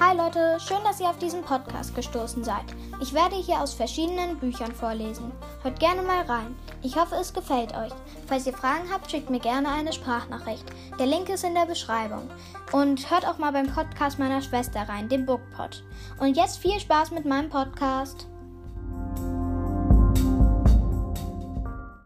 Hi Leute, schön, dass ihr auf diesen Podcast gestoßen seid. Ich werde hier aus verschiedenen Büchern vorlesen. Hört gerne mal rein. Ich hoffe, es gefällt euch. Falls ihr Fragen habt, schickt mir gerne eine Sprachnachricht. Der Link ist in der Beschreibung. Und hört auch mal beim Podcast meiner Schwester rein, dem Bookpod. Und jetzt viel Spaß mit meinem Podcast.